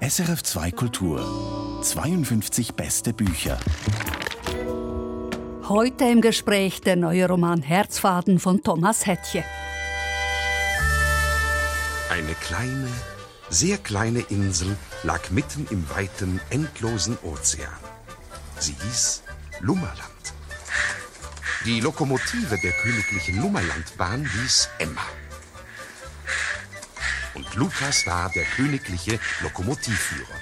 SRF 2 Kultur 52 beste Bücher. Heute im Gespräch der neue Roman Herzfaden von Thomas Hettche. Eine kleine, sehr kleine Insel lag mitten im weiten, endlosen Ozean. Sie hieß Lummerland. Die Lokomotive der königlichen Lummerlandbahn hieß Emma. Und Lukas war der königliche Lokomotivführer.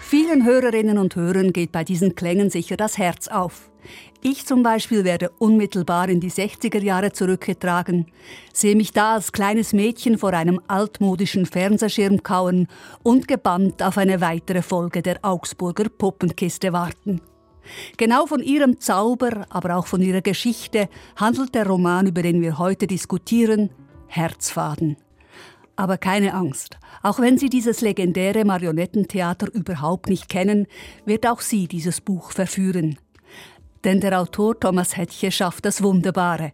Vielen Hörerinnen und Hörern geht bei diesen Klängen sicher das Herz auf. Ich zum Beispiel werde unmittelbar in die 60er Jahre zurückgetragen, sehe mich da als kleines Mädchen vor einem altmodischen Fernsehschirm kauen und gebannt auf eine weitere Folge der Augsburger Puppenkiste warten. Genau von ihrem Zauber, aber auch von ihrer Geschichte handelt der Roman, über den wir heute diskutieren, Herzfaden. Aber keine Angst. Auch wenn Sie dieses legendäre Marionettentheater überhaupt nicht kennen, wird auch Sie dieses Buch verführen. Denn der Autor Thomas Hettche schafft das Wunderbare.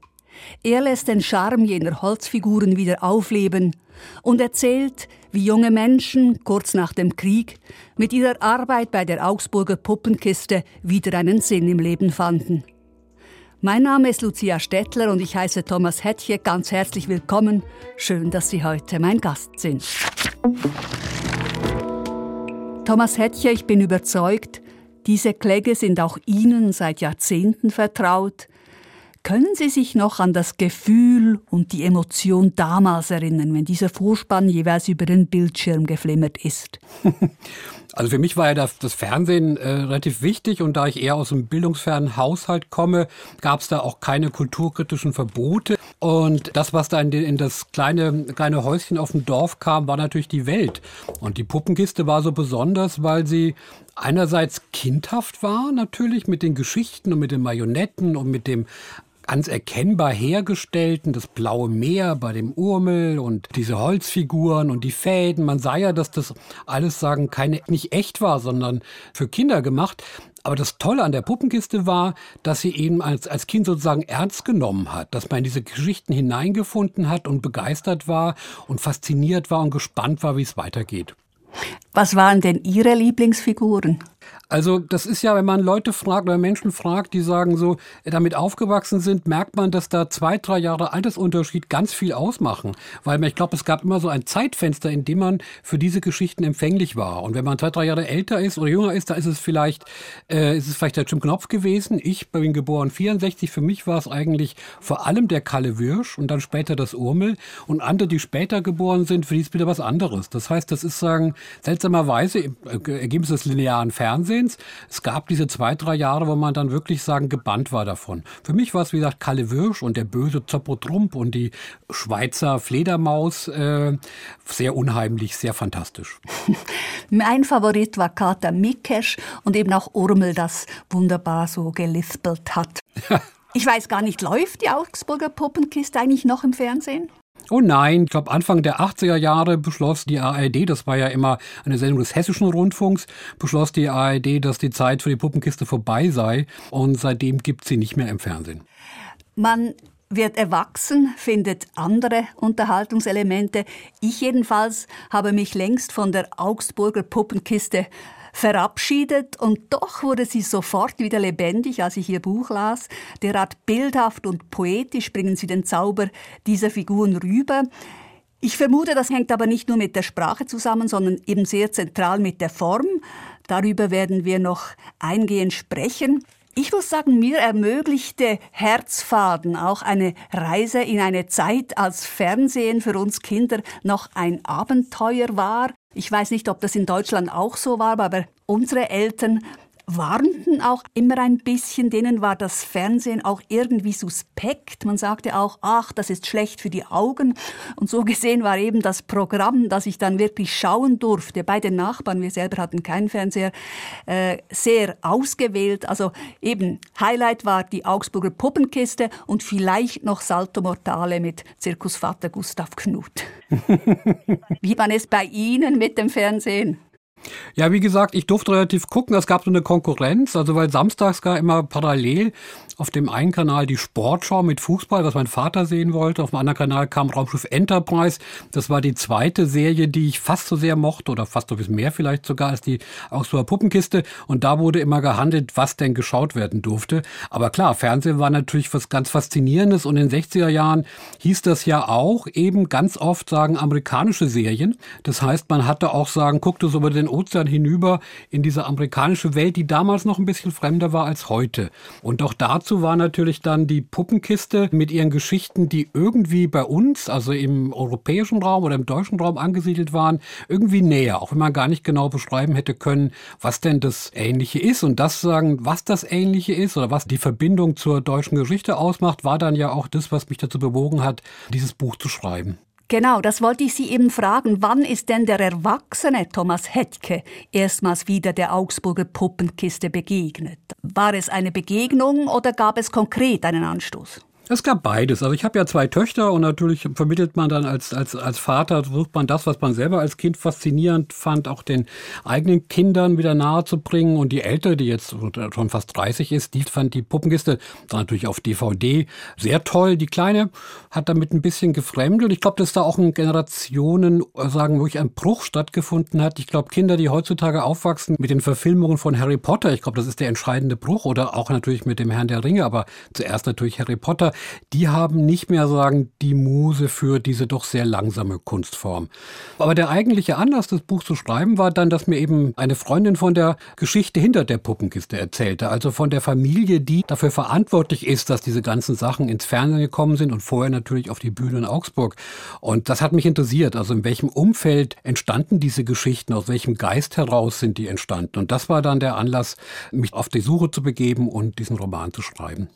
Er lässt den Charme jener Holzfiguren wieder aufleben und erzählt, wie junge Menschen kurz nach dem Krieg mit ihrer Arbeit bei der Augsburger Puppenkiste wieder einen Sinn im Leben fanden. Mein Name ist Lucia Stettler und ich heiße Thomas Hettche ganz herzlich willkommen. Schön, dass Sie heute mein Gast sind. Thomas Hettche, ich bin überzeugt, diese Kläge sind auch Ihnen seit Jahrzehnten vertraut. Können Sie sich noch an das Gefühl und die Emotion damals erinnern, wenn dieser Vorspann jeweils über den Bildschirm geflimmert ist? Also für mich war ja das, das Fernsehen äh, relativ wichtig und da ich eher aus einem bildungsfernen Haushalt komme, gab es da auch keine kulturkritischen Verbote. Und das, was da in, die, in, das kleine, kleine Häuschen auf dem Dorf kam, war natürlich die Welt. Und die Puppenkiste war so besonders, weil sie einerseits kindhaft war, natürlich mit den Geschichten und mit den Marionetten und mit dem ganz erkennbar hergestellten, das blaue Meer bei dem Urmel und diese Holzfiguren und die Fäden. Man sah ja, dass das alles sagen keine nicht echt war, sondern für Kinder gemacht. Aber das Tolle an der Puppenkiste war, dass sie eben als, als Kind sozusagen ernst genommen hat, dass man in diese Geschichten hineingefunden hat und begeistert war und fasziniert war und gespannt war, wie es weitergeht. Was waren denn Ihre Lieblingsfiguren? Also das ist ja, wenn man Leute fragt oder Menschen fragt, die sagen so, damit aufgewachsen sind, merkt man, dass da zwei, drei Jahre Altersunterschied ganz viel ausmachen. Weil ich glaube, es gab immer so ein Zeitfenster, in dem man für diese Geschichten empfänglich war. Und wenn man zwei, drei Jahre älter ist oder jünger ist, da ist es vielleicht, äh, ist es vielleicht der Jim Knopf gewesen. Ich bin geboren 64. Für mich war es eigentlich vor allem der Kalle Wirsch und dann später das Urmel. Und andere, die später geboren sind, für die ist wieder was anderes. Das heißt, das ist sagen, seltsamerweise äh, Ergebnis des linearen Fernsehens Fernsehens. Es gab diese zwei, drei Jahre, wo man dann wirklich sagen, gebannt war davon. Für mich war es, wie gesagt, Kalle Wirsch und der böse Zoppo Trump und die Schweizer Fledermaus. Äh, sehr unheimlich, sehr fantastisch. mein Favorit war Kater Mikesch und eben auch Urmel, das wunderbar so gelispelt hat. Ich weiß gar nicht, läuft die Augsburger Puppenkiste eigentlich noch im Fernsehen? Oh nein, ich glaube Anfang der 80er Jahre beschloss die ARD, das war ja immer eine Sendung des hessischen Rundfunks, beschloss die ARD, dass die Zeit für die Puppenkiste vorbei sei und seitdem gibt sie nicht mehr im Fernsehen. Man wird erwachsen, findet andere Unterhaltungselemente. Ich jedenfalls habe mich längst von der Augsburger Puppenkiste verabschiedet und doch wurde sie sofort wieder lebendig, als ich ihr Buch las. Derart bildhaft und poetisch bringen sie den Zauber dieser Figuren rüber. Ich vermute, das hängt aber nicht nur mit der Sprache zusammen, sondern eben sehr zentral mit der Form. Darüber werden wir noch eingehend sprechen. Ich muss sagen, mir ermöglichte Herzfaden auch eine Reise in eine Zeit, als Fernsehen für uns Kinder noch ein Abenteuer war. Ich weiß nicht, ob das in Deutschland auch so war, aber unsere Eltern warnten auch immer ein bisschen, denen war das Fernsehen auch irgendwie suspekt. Man sagte auch, ach, das ist schlecht für die Augen. Und so gesehen war eben das Programm, das ich dann wirklich schauen durfte, bei den Nachbarn, wir selber hatten keinen Fernseher, äh, sehr ausgewählt. Also eben, Highlight war die Augsburger Puppenkiste und vielleicht noch Salto Mortale mit Zirkusvater Gustav Knut. Wie war es bei Ihnen mit dem Fernsehen? Ja, wie gesagt, ich durfte relativ gucken. Es gab so eine Konkurrenz, also weil samstags gar immer parallel auf dem einen Kanal die Sportschau mit Fußball, was mein Vater sehen wollte. Auf dem anderen Kanal kam Raumschiff Enterprise. Das war die zweite Serie, die ich fast so sehr mochte oder fast so ein mehr vielleicht sogar als die Augsburger Puppenkiste. Und da wurde immer gehandelt, was denn geschaut werden durfte. Aber klar, Fernsehen war natürlich was ganz Faszinierendes und in den 60er Jahren hieß das ja auch eben ganz oft sagen amerikanische Serien. Das heißt, man hatte auch sagen, guckte so über den Ozean hinüber in diese amerikanische Welt, die damals noch ein bisschen fremder war als heute. Und auch dazu war natürlich dann die Puppenkiste mit ihren Geschichten, die irgendwie bei uns, also im europäischen Raum oder im deutschen Raum angesiedelt waren, irgendwie näher, auch wenn man gar nicht genau beschreiben hätte können, was denn das Ähnliche ist. Und das sagen, was das Ähnliche ist oder was die Verbindung zur deutschen Geschichte ausmacht, war dann ja auch das, was mich dazu bewogen hat, dieses Buch zu schreiben. Genau, das wollte ich Sie eben fragen. Wann ist denn der erwachsene Thomas Hetke erstmals wieder der Augsburger Puppenkiste begegnet? War es eine Begegnung oder gab es konkret einen Anstoß? Es gab beides. Also ich habe ja zwei Töchter und natürlich vermittelt man dann als, als, als Vater, versucht man das, was man selber als Kind faszinierend fand, auch den eigenen Kindern wieder nahe zu bringen. Und die Ältere, die jetzt schon fast 30 ist, die fand die Puppenkiste dann natürlich auf DVD sehr toll. Die Kleine hat damit ein bisschen gefremdet. Und ich glaube, dass da auch in Generationen, äh, sagen, wo ich ein Bruch stattgefunden hat. Ich glaube, Kinder, die heutzutage aufwachsen mit den Verfilmungen von Harry Potter, ich glaube, das ist der entscheidende Bruch oder auch natürlich mit dem Herrn der Ringe, aber zuerst natürlich Harry Potter die haben nicht mehr sagen die Muse für diese doch sehr langsame Kunstform. Aber der eigentliche Anlass, das Buch zu schreiben, war dann, dass mir eben eine Freundin von der Geschichte hinter der Puppenkiste erzählte, also von der Familie, die dafür verantwortlich ist, dass diese ganzen Sachen ins Fernsehen gekommen sind und vorher natürlich auf die Bühne in Augsburg. Und das hat mich interessiert, also in welchem Umfeld entstanden diese Geschichten, aus welchem Geist heraus sind die entstanden. Und das war dann der Anlass, mich auf die Suche zu begeben und diesen Roman zu schreiben.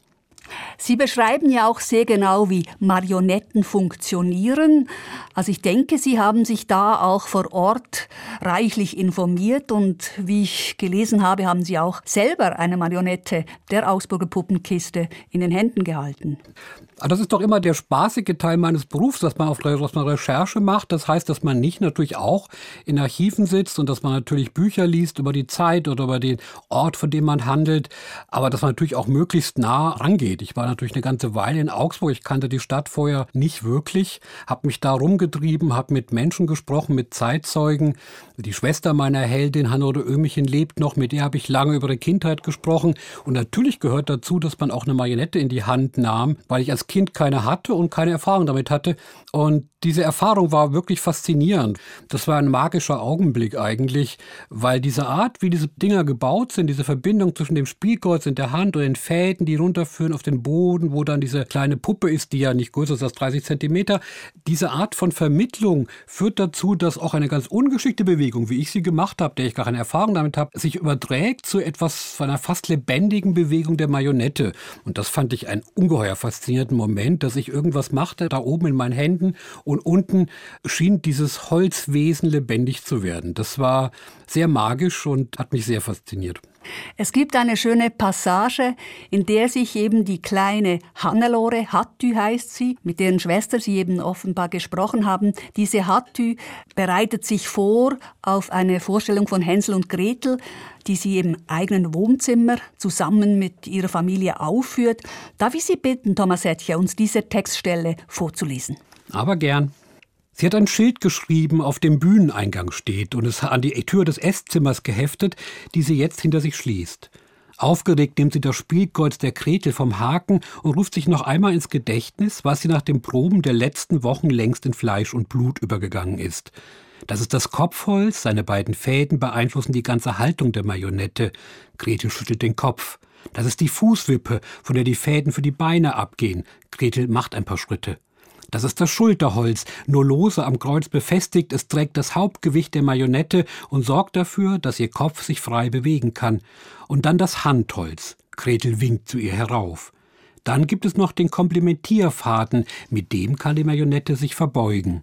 Sie beschreiben ja auch sehr genau, wie Marionetten funktionieren. Also ich denke, Sie haben sich da auch vor Ort reichlich informiert und wie ich gelesen habe, haben Sie auch selber eine Marionette der Augsburger Puppenkiste in den Händen gehalten. Ah, das ist doch immer der spaßige Teil meines Berufs, dass man auf dass man Recherche macht. Das heißt, dass man nicht natürlich auch in Archiven sitzt und dass man natürlich Bücher liest über die Zeit oder über den Ort, von dem man handelt, aber dass man natürlich auch möglichst nah rangeht. Ich war natürlich eine ganze Weile in Augsburg. Ich kannte die Stadt vorher nicht wirklich, habe mich da rumgetrieben, habe mit Menschen gesprochen, mit Zeitzeugen. Die Schwester meiner Heldin, Hannode Ömichen, lebt noch. Mit der habe ich lange über ihre Kindheit gesprochen. Und natürlich gehört dazu, dass man auch eine Marionette in die Hand nahm, weil ich als Kind keine hatte und keine Erfahrung damit hatte. Und diese Erfahrung war wirklich faszinierend. Das war ein magischer Augenblick eigentlich, weil diese Art, wie diese Dinger gebaut sind, diese Verbindung zwischen dem Spielkreuz in der Hand und den Fäden, die runterführen auf den Boden, wo dann diese kleine Puppe ist, die ja nicht größer ist als 30 Zentimeter, diese Art von Vermittlung führt dazu, dass auch eine ganz ungeschickte Bewegung, wie ich sie gemacht habe, der ich gar keine Erfahrung damit habe, sich überträgt zu etwas, einer fast lebendigen Bewegung der Marionette. Und das fand ich einen ungeheuer faszinierenden Moment, dass ich irgendwas machte, da oben in meinen Händen und unten schien dieses Holzwesen lebendig zu werden. Das war sehr magisch und hat mich sehr fasziniert. Es gibt eine schöne Passage, in der sich eben die kleine Hannelore, Hattü heißt sie, mit deren Schwester Sie eben offenbar gesprochen haben, diese Hattü bereitet sich vor auf eine Vorstellung von Hänsel und Gretel, die sie im eigenen Wohnzimmer zusammen mit ihrer Familie aufführt. Darf ich Sie bitten, Thomas Hetche, uns diese Textstelle vorzulesen? Aber gern. Sie hat ein Schild geschrieben, auf dem Bühneneingang steht und es an die Tür des Esszimmers geheftet, die sie jetzt hinter sich schließt. Aufgeregt nimmt sie das Spielkreuz der Gretel vom Haken und ruft sich noch einmal ins Gedächtnis, was sie nach den Proben der letzten Wochen längst in Fleisch und Blut übergegangen ist. Das ist das Kopfholz, seine beiden Fäden beeinflussen die ganze Haltung der Marionette. Gretel schüttelt den Kopf. Das ist die Fußwippe, von der die Fäden für die Beine abgehen. Gretel macht ein paar Schritte. Das ist das Schulterholz, nur lose am Kreuz befestigt, es trägt das Hauptgewicht der Marionette und sorgt dafür, dass ihr Kopf sich frei bewegen kann. Und dann das Handholz. Gretel winkt zu ihr herauf. Dann gibt es noch den Komplementierfaden, mit dem kann die Marionette sich verbeugen.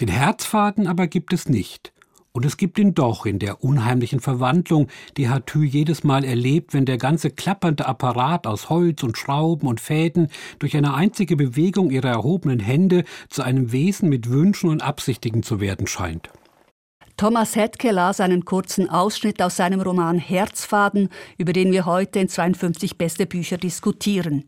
Den Herzfaden aber gibt es nicht. Und es gibt ihn doch in der unheimlichen Verwandlung, die Hatü jedes Mal erlebt, wenn der ganze klappernde Apparat aus Holz und Schrauben und Fäden durch eine einzige Bewegung ihrer erhobenen Hände zu einem Wesen mit Wünschen und Absichtigen zu werden scheint. Thomas Hetke las einen kurzen Ausschnitt aus seinem Roman Herzfaden, über den wir heute in 52 beste Bücher diskutieren.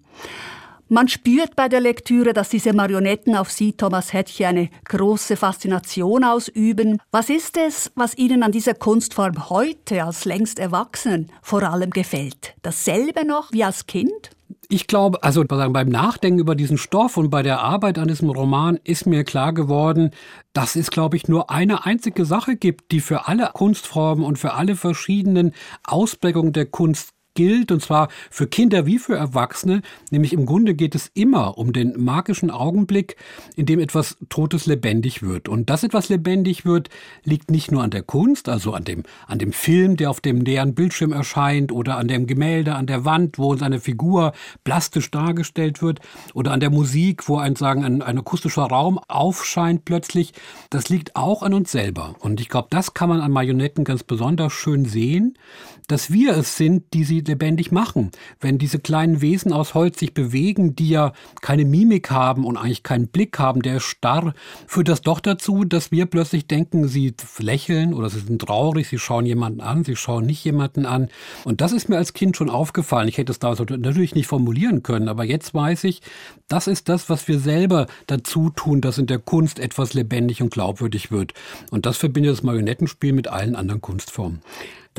Man spürt bei der Lektüre, dass diese Marionetten auf Sie, Thomas Hetke, eine große Faszination ausüben. Was ist es, was Ihnen an dieser Kunstform heute als längst Erwachsenen vor allem gefällt? Dasselbe noch wie als Kind? Ich glaube, also beim Nachdenken über diesen Stoff und bei der Arbeit an diesem Roman ist mir klar geworden, dass es, glaube ich, nur eine einzige Sache gibt, die für alle Kunstformen und für alle verschiedenen Ausprägungen der Kunst gilt, und zwar für Kinder wie für Erwachsene, nämlich im Grunde geht es immer um den magischen Augenblick, in dem etwas Totes lebendig wird. Und dass etwas lebendig wird, liegt nicht nur an der Kunst, also an dem, an dem Film, der auf dem näheren Bildschirm erscheint, oder an dem Gemälde an der Wand, wo seine Figur plastisch dargestellt wird, oder an der Musik, wo ein, sagen, ein, ein akustischer Raum aufscheint plötzlich. Das liegt auch an uns selber. Und ich glaube, das kann man an Marionetten ganz besonders schön sehen, dass wir es sind, die sie lebendig machen. Wenn diese kleinen Wesen aus Holz sich bewegen, die ja keine Mimik haben und eigentlich keinen Blick haben, der ist starr, führt das doch dazu, dass wir plötzlich denken, sie lächeln oder sie sind traurig, sie schauen jemanden an, sie schauen nicht jemanden an. Und das ist mir als Kind schon aufgefallen. Ich hätte es da natürlich nicht formulieren können, aber jetzt weiß ich, das ist das, was wir selber dazu tun, dass in der Kunst etwas lebendig und glaubwürdig wird. Und das verbindet das Marionettenspiel mit allen anderen Kunstformen.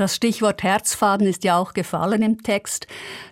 Das Stichwort Herzfaden ist ja auch gefallen im Text.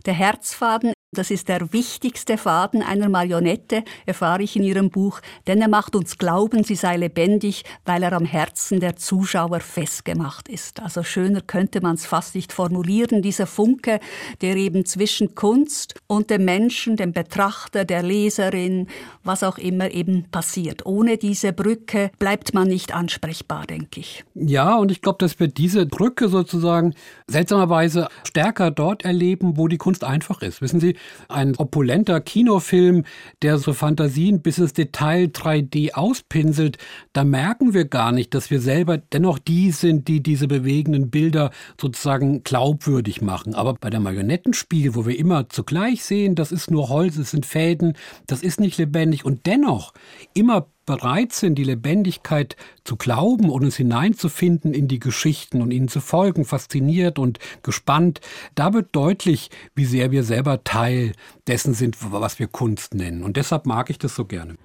Der Herzfaden das ist der wichtigste Faden einer Marionette, erfahre ich in Ihrem Buch, denn er macht uns glauben, sie sei lebendig, weil er am Herzen der Zuschauer festgemacht ist. Also schöner könnte man es fast nicht formulieren, dieser Funke, der eben zwischen Kunst und dem Menschen, dem Betrachter, der Leserin, was auch immer eben passiert. Ohne diese Brücke bleibt man nicht ansprechbar, denke ich. Ja, und ich glaube, dass wir diese Brücke sozusagen seltsamerweise stärker dort erleben, wo die Kunst einfach ist. Wissen Sie, ein opulenter Kinofilm, der so Fantasien bis ins Detail 3D auspinselt, da merken wir gar nicht, dass wir selber dennoch die sind, die diese bewegenden Bilder sozusagen glaubwürdig machen. Aber bei der Marionettenspiel, wo wir immer zugleich sehen, das ist nur Holz, es sind Fäden, das ist nicht lebendig und dennoch immer bereit sind, die Lebendigkeit zu glauben und uns hineinzufinden in die Geschichten und ihnen zu folgen, fasziniert und gespannt, da wird deutlich, wie sehr wir selber Teil dessen sind, was wir Kunst nennen. Und deshalb mag ich das so gerne.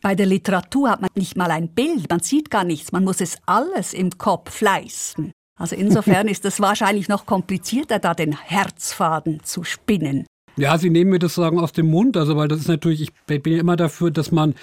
Bei der Literatur hat man nicht mal ein Bild, man sieht gar nichts, man muss es alles im Kopf leisten. Also insofern ist es wahrscheinlich noch komplizierter, da den Herzfaden zu spinnen. Ja, Sie nehmen mir das sagen aus dem Mund, also weil das ist natürlich, ich bin ja immer dafür, dass man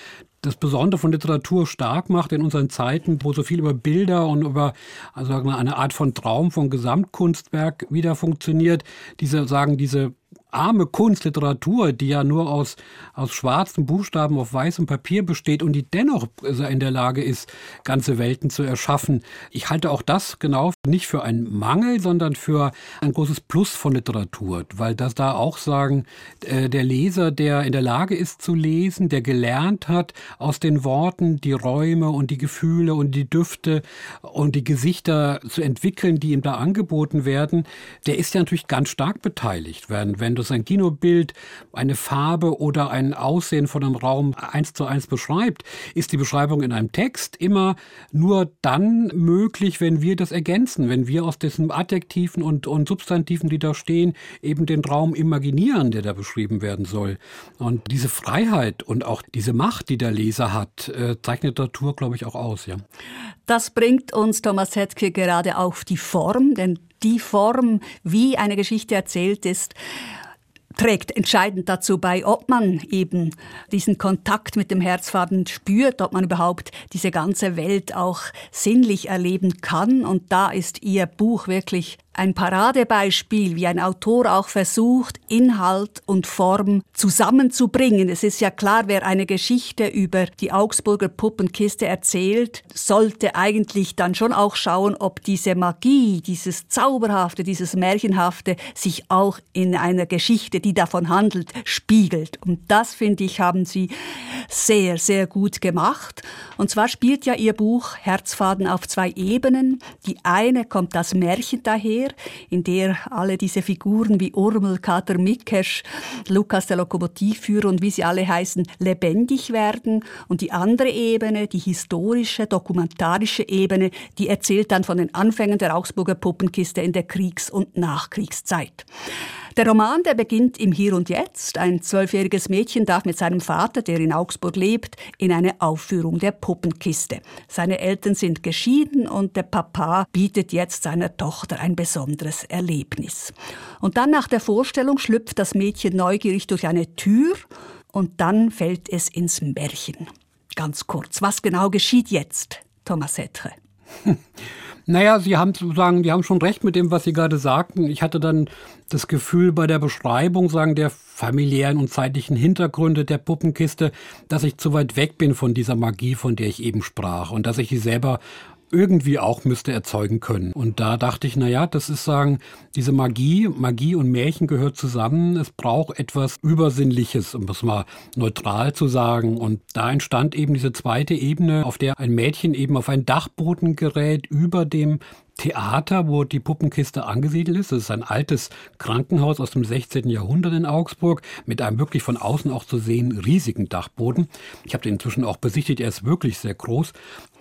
das Besondere von Literatur stark macht in unseren Zeiten, wo so viel über Bilder und über also eine Art von Traum, von Gesamtkunstwerk wieder funktioniert. Diese sagen diese arme Kunstliteratur, die ja nur aus, aus schwarzen Buchstaben auf weißem Papier besteht und die dennoch in der Lage ist, ganze Welten zu erschaffen. Ich halte auch das genau nicht für einen Mangel, sondern für ein großes Plus von Literatur, weil das da auch sagen, äh, der Leser, der in der Lage ist zu lesen, der gelernt hat, aus den Worten die Räume und die Gefühle und die Düfte und die Gesichter zu entwickeln, die ihm da angeboten werden, der ist ja natürlich ganz stark beteiligt. Wenn, wenn das ein Kinobild, eine Farbe oder ein Aussehen von einem Raum eins zu eins beschreibt, ist die Beschreibung in einem Text immer nur dann möglich, wenn wir das ergänzen, wenn wir aus diesen Adjektiven und, und Substantiven, die da stehen, eben den Raum imaginieren, der da beschrieben werden soll. Und diese Freiheit und auch diese Macht, die der Leser hat, äh, zeichnet Literatur, glaube ich, auch aus. Ja. Das bringt uns Thomas Hetzke gerade auf die Form, denn die Form, wie eine Geschichte erzählt ist, trägt entscheidend dazu bei, ob man eben diesen Kontakt mit dem Herzfaden spürt, ob man überhaupt diese ganze Welt auch sinnlich erleben kann. Und da ist Ihr Buch wirklich ein Paradebeispiel, wie ein Autor auch versucht, Inhalt und Form zusammenzubringen. Es ist ja klar, wer eine Geschichte über die Augsburger Puppenkiste erzählt, sollte eigentlich dann schon auch schauen, ob diese Magie, dieses Zauberhafte, dieses Märchenhafte sich auch in einer Geschichte, die davon handelt, spiegelt. Und das, finde ich, haben Sie sehr, sehr gut gemacht. Und zwar spielt ja Ihr Buch Herzfaden auf zwei Ebenen. Die eine kommt das Märchen daher, leer, in der alle diese Figuren wie Urmel, Kater Mikesch, Lukas der Lokomotivführer und wie sie alle heißen, lebendig werden. Und die andere Ebene, die historische, dokumentarische Ebene, die erzählt dann von den Anfängen der Augsburger Puppenkiste in der Kriegs- und Nachkriegszeit. Der Roman, der beginnt im Hier und Jetzt. Ein zwölfjähriges Mädchen darf mit seinem Vater, der in Augsburg lebt, in eine Aufführung der Puppenkiste. Seine Eltern sind geschieden und der Papa bietet jetzt seiner Tochter ein besonderes Erlebnis. Und dann nach der Vorstellung schlüpft das Mädchen neugierig durch eine Tür und dann fällt es ins Märchen. Ganz kurz, was genau geschieht jetzt, Thomas Settre? Naja, Sie haben sozusagen, die haben schon recht mit dem, was Sie gerade sagten. Ich hatte dann das Gefühl bei der Beschreibung, sagen, der familiären und zeitlichen Hintergründe der Puppenkiste, dass ich zu weit weg bin von dieser Magie, von der ich eben sprach und dass ich sie selber irgendwie auch müsste erzeugen können. Und da dachte ich, na ja, das ist sagen, diese Magie, Magie und Märchen gehört zusammen. Es braucht etwas Übersinnliches, um es mal neutral zu sagen. Und da entstand eben diese zweite Ebene, auf der ein Mädchen eben auf einen Dachboden gerät über dem Theater, wo die Puppenkiste angesiedelt ist. Das ist ein altes Krankenhaus aus dem 16. Jahrhundert in Augsburg mit einem wirklich von außen auch zu sehen riesigen Dachboden. Ich habe den inzwischen auch besichtigt, er ist wirklich sehr groß.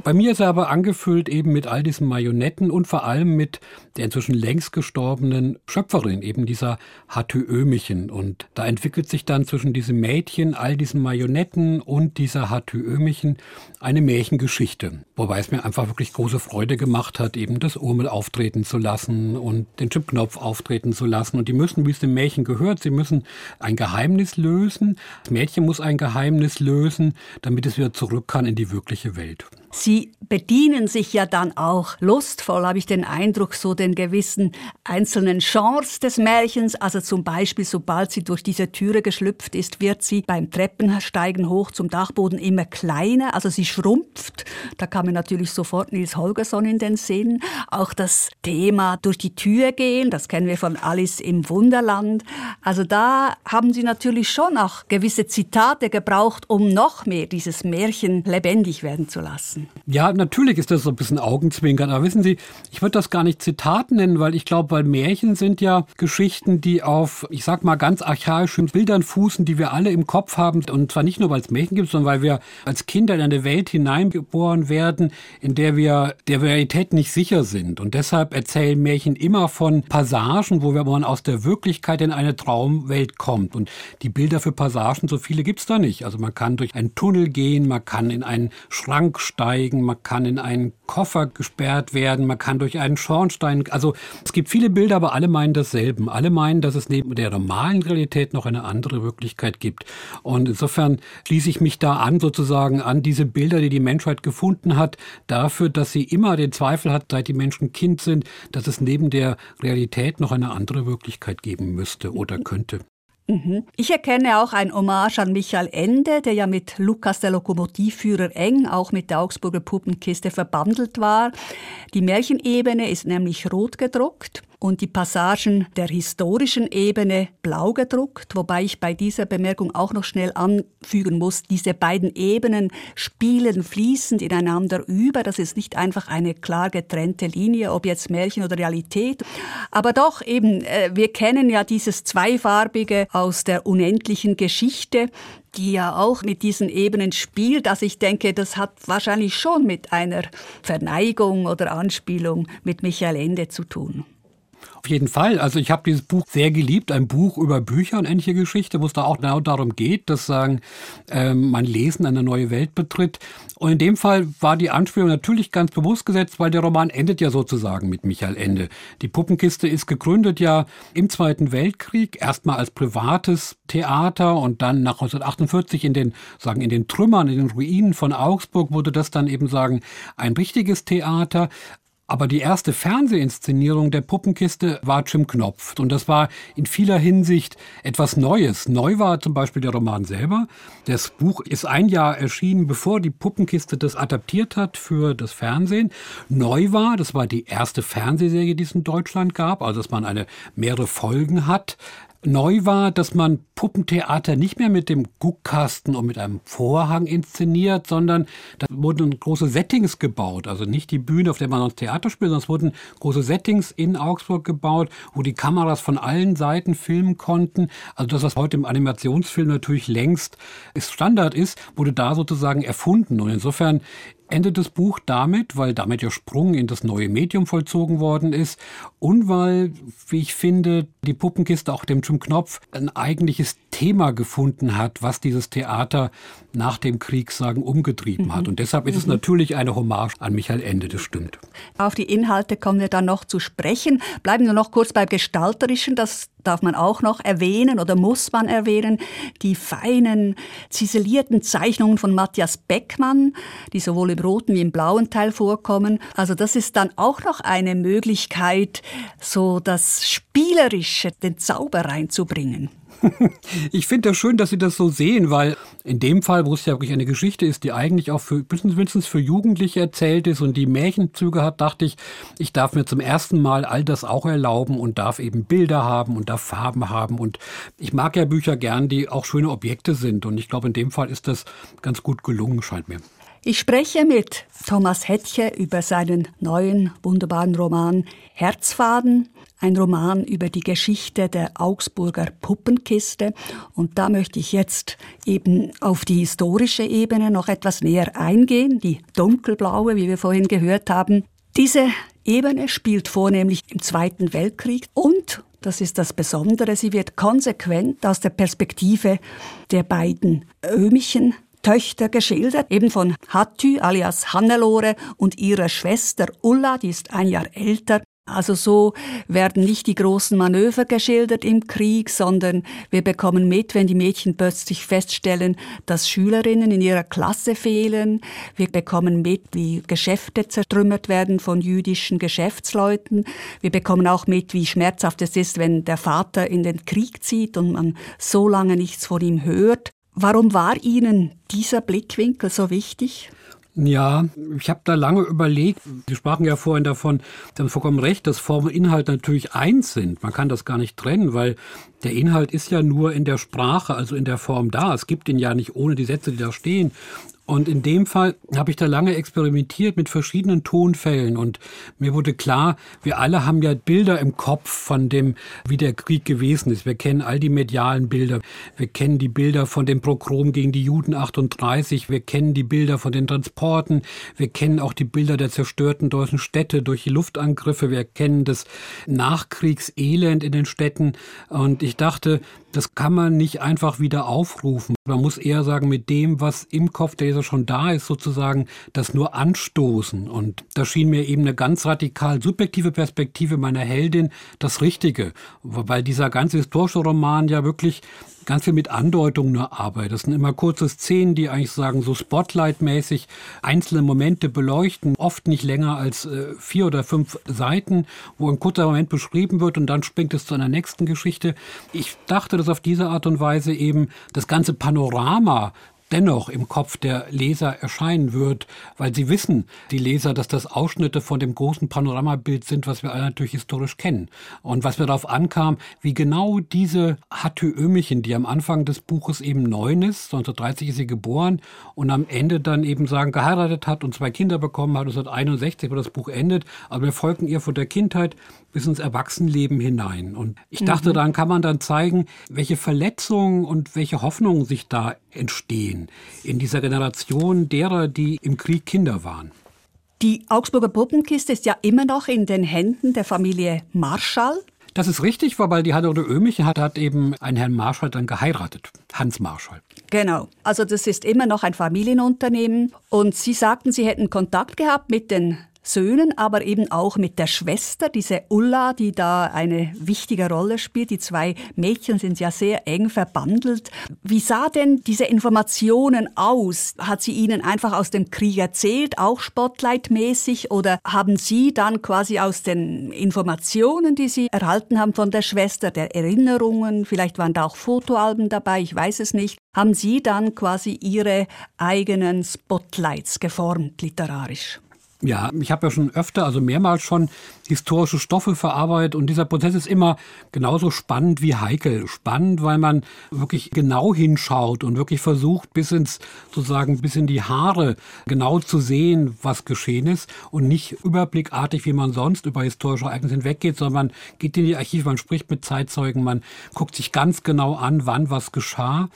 Bei mir ist er aber angefüllt eben mit all diesen Marionetten und vor allem mit der inzwischen längst gestorbenen Schöpferin, eben dieser Hatü Ömichen. Und da entwickelt sich dann zwischen diesem Mädchen, all diesen Marionetten und dieser Hatü Ömichen eine Märchengeschichte. Wobei es mir einfach wirklich große Freude gemacht hat, eben das Urmel auftreten zu lassen und den Chipknopf auftreten zu lassen. Und die müssen, wie es dem Märchen gehört, sie müssen ein Geheimnis lösen. Das Mädchen muss ein Geheimnis lösen, damit es wieder zurück kann in die wirkliche Welt. Sie bedienen sich ja dann auch lustvoll, habe ich den Eindruck, so den gewissen einzelnen Genres des Märchens. Also zum Beispiel, sobald sie durch diese Türe geschlüpft ist, wird sie beim Treppensteigen hoch zum Dachboden immer kleiner. Also sie schrumpft. Da kam mir natürlich sofort Nils Holgersson in den Sinn. Auch das Thema durch die Tür gehen, das kennen wir von Alice im Wunderland. Also da haben sie natürlich schon auch gewisse Zitate gebraucht, um noch mehr dieses Märchen lebendig werden zu lassen lassen. Ja, natürlich ist das so ein bisschen Augenzwinkern. Aber wissen Sie, ich würde das gar nicht Zitat nennen, weil ich glaube, weil Märchen sind ja Geschichten, die auf, ich sag mal, ganz archaischen Bildern fußen, die wir alle im Kopf haben. Und zwar nicht nur, weil es Märchen gibt, sondern weil wir als Kinder in eine Welt hineingeboren werden, in der wir der Realität nicht sicher sind. Und deshalb erzählen Märchen immer von Passagen, wo man aus der Wirklichkeit in eine Traumwelt kommt. Und die Bilder für Passagen, so viele gibt's da nicht. Also man kann durch einen Tunnel gehen, man kann in einen Schrank steigen, steigen, man kann in einen Koffer gesperrt werden, man kann durch einen Schornstein, also es gibt viele Bilder, aber alle meinen dasselbe. Alle meinen, dass es neben der normalen Realität noch eine andere Wirklichkeit gibt. Und insofern schließe ich mich da an, sozusagen an diese Bilder, die die Menschheit gefunden hat, dafür, dass sie immer den Zweifel hat, seit die Menschen Kind sind, dass es neben der Realität noch eine andere Wirklichkeit geben müsste oder könnte. Mhm. Ich erkenne auch ein Hommage an Michael Ende, der ja mit Lukas der Lokomotivführer eng auch mit der Augsburger Puppenkiste verbandelt war. Die Märchenebene ist nämlich rot gedruckt und die Passagen der historischen Ebene blau gedruckt, wobei ich bei dieser Bemerkung auch noch schnell anfügen muss, diese beiden Ebenen spielen fließend ineinander über. Das ist nicht einfach eine klar getrennte Linie, ob jetzt Märchen oder Realität. Aber doch eben, äh, wir kennen ja dieses Zweifarbige aus der unendlichen Geschichte die ja auch mit diesen Ebenen spielt. Also ich denke, das hat wahrscheinlich schon mit einer Verneigung oder Anspielung mit Michael Ende zu tun. Auf jeden Fall. Also ich habe dieses Buch sehr geliebt, ein Buch über Bücher und ähnliche Geschichte, wo es da auch genau darum geht, dass sagen, äh, man Lesen eine neue Welt betritt. Und in dem Fall war die Anspielung natürlich ganz bewusst gesetzt, weil der Roman endet ja sozusagen mit Michael Ende. Die Puppenkiste ist gegründet ja im Zweiten Weltkrieg, erstmal als privates Theater und dann nach 1948 in den, sagen, in den Trümmern, in den Ruinen von Augsburg wurde das dann eben sagen, ein richtiges Theater. Aber die erste Fernsehinszenierung der Puppenkiste war Jim Knopf. Und das war in vieler Hinsicht etwas Neues. Neu war zum Beispiel der Roman selber. Das Buch ist ein Jahr erschienen, bevor die Puppenkiste das adaptiert hat für das Fernsehen. Neu war, das war die erste Fernsehserie, die es in Deutschland gab, also dass man eine mehrere Folgen hat Neu war, dass man Puppentheater nicht mehr mit dem Guckkasten und mit einem Vorhang inszeniert, sondern da wurden große Settings gebaut. Also nicht die Bühne, auf der man sonst Theater spielt, sondern es wurden große Settings in Augsburg gebaut, wo die Kameras von allen Seiten filmen konnten. Also das, was heute im Animationsfilm natürlich längst Standard ist, wurde da sozusagen erfunden. Und insofern endet das Buch damit, weil damit der Sprung in das neue Medium vollzogen worden ist und weil, wie ich finde, die Puppenkiste auch dem Jim Knopf ein eigentliches Thema gefunden hat, was dieses Theater nach dem Krieg sagen umgetrieben mhm. hat. Und deshalb ist mhm. es natürlich eine Hommage an Michael Ende, das stimmt. Auf die Inhalte kommen wir dann noch zu sprechen. Bleiben wir noch kurz beim Gestalterischen. Das darf man auch noch erwähnen oder muss man erwähnen. Die feinen, ziselierten Zeichnungen von Matthias Beckmann, die sowohl im roten wie im blauen Teil vorkommen. Also das ist dann auch noch eine Möglichkeit, so das Spielerische, den Zauber reinzubringen. Ich finde das schön, dass Sie das so sehen, weil in dem Fall, wo es ja wirklich eine Geschichte ist, die eigentlich auch für, mindestens für Jugendliche erzählt ist und die Märchenzüge hat, dachte ich, ich darf mir zum ersten Mal all das auch erlauben und darf eben Bilder haben und darf Farben haben. Und ich mag ja Bücher gern, die auch schöne Objekte sind. Und ich glaube, in dem Fall ist das ganz gut gelungen, scheint mir. Ich spreche mit Thomas Hettche über seinen neuen wunderbaren Roman Herzfaden, ein Roman über die Geschichte der Augsburger Puppenkiste. Und da möchte ich jetzt eben auf die historische Ebene noch etwas näher eingehen, die dunkelblaue, wie wir vorhin gehört haben. Diese Ebene spielt vornehmlich im Zweiten Weltkrieg und das ist das Besondere, sie wird konsequent aus der Perspektive der beiden Ömichen Töchter geschildert, eben von Hattü alias Hannelore und ihrer Schwester Ulla, die ist ein Jahr älter. Also so werden nicht die großen Manöver geschildert im Krieg, sondern wir bekommen mit, wenn die Mädchen plötzlich feststellen, dass Schülerinnen in ihrer Klasse fehlen. Wir bekommen mit, wie Geschäfte zertrümmert werden von jüdischen Geschäftsleuten. Wir bekommen auch mit, wie schmerzhaft es ist, wenn der Vater in den Krieg zieht und man so lange nichts von ihm hört. Warum war Ihnen dieser Blickwinkel so wichtig? Ja, ich habe da lange überlegt. Sie sprachen ja vorhin davon, Sie haben vollkommen recht, dass Form und Inhalt natürlich eins sind. Man kann das gar nicht trennen, weil der Inhalt ist ja nur in der Sprache, also in der Form da. Es gibt ihn ja nicht ohne die Sätze, die da stehen. Und in dem Fall habe ich da lange experimentiert mit verschiedenen Tonfällen und mir wurde klar, wir alle haben ja Bilder im Kopf von dem, wie der Krieg gewesen ist. Wir kennen all die medialen Bilder. Wir kennen die Bilder von dem Prokrom gegen die Juden 38. Wir kennen die Bilder von den Transporten. Wir kennen auch die Bilder der zerstörten deutschen Städte durch die Luftangriffe. Wir kennen das Nachkriegselend in den Städten. Und ich dachte, das kann man nicht einfach wieder aufrufen. Man muss eher sagen, mit dem, was im Kopf der Leser schon da ist, sozusagen das nur anstoßen. Und da schien mir eben eine ganz radikal subjektive Perspektive meiner Heldin das Richtige. Weil dieser ganze historische Roman ja wirklich ganz viel mit Andeutungen nur arbeitet. Das sind immer kurze Szenen, die eigentlich sagen, so Spotlight-mäßig einzelne Momente beleuchten, oft nicht länger als äh, vier oder fünf Seiten, wo ein kurzer Moment beschrieben wird und dann springt es zu einer nächsten Geschichte. Ich dachte, dass auf diese Art und Weise eben das ganze Panorama dennoch im Kopf der Leser erscheinen wird, weil sie wissen, die Leser, dass das Ausschnitte von dem großen Panoramabild sind, was wir alle natürlich historisch kennen. Und was mir darauf ankam, wie genau diese Hattö Ömichen, die am Anfang des Buches eben neun ist, 1930 ist sie geboren und am Ende dann eben sagen, geheiratet hat und zwei Kinder bekommen hat, 1961, wo das Buch endet. Aber wir folgen ihr von der Kindheit bis ins Erwachsenenleben hinein. Und ich dachte, mhm. daran kann man dann zeigen, welche Verletzungen und welche Hoffnungen sich da entstehen in dieser Generation derer, die im Krieg Kinder waren. Die Augsburger Puppenkiste ist ja immer noch in den Händen der Familie Marschall. Das ist richtig, weil die Hannelore Ömich hat, hat eben einen Herrn Marschall dann geheiratet, Hans Marschall. Genau, also das ist immer noch ein Familienunternehmen. Und Sie sagten, Sie hätten Kontakt gehabt mit den Söhnen, aber eben auch mit der Schwester, diese Ulla, die da eine wichtige Rolle spielt. Die zwei Mädchen sind ja sehr eng verbandelt. Wie sah denn diese Informationen aus? Hat sie Ihnen einfach aus dem Krieg erzählt, auch Spotlight-mäßig, oder haben Sie dann quasi aus den Informationen, die Sie erhalten haben von der Schwester, der Erinnerungen, vielleicht waren da auch Fotoalben dabei, ich weiß es nicht, haben Sie dann quasi Ihre eigenen Spotlights geformt literarisch? Ja, ich habe ja schon öfter, also mehrmals schon historische Stoffe verarbeitet und dieser Prozess ist immer genauso spannend wie heikel. Spannend, weil man wirklich genau hinschaut und wirklich versucht, bis ins, sozusagen, bis in die Haare genau zu sehen, was geschehen ist und nicht überblickartig, wie man sonst über historische Ereignisse hinweggeht, sondern man geht in die Archive, man spricht mit Zeitzeugen, man guckt sich ganz genau an, wann was geschah.